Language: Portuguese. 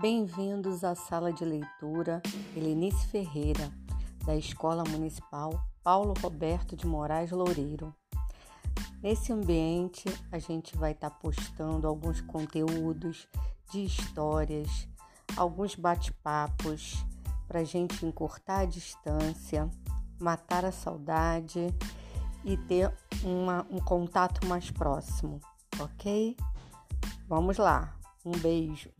Bem-vindos à sala de leitura Helenice Ferreira, da Escola Municipal Paulo Roberto de Moraes Loureiro. Nesse ambiente, a gente vai estar postando alguns conteúdos de histórias, alguns bate-papos para a gente encurtar a distância, matar a saudade e ter uma, um contato mais próximo, ok? Vamos lá, um beijo.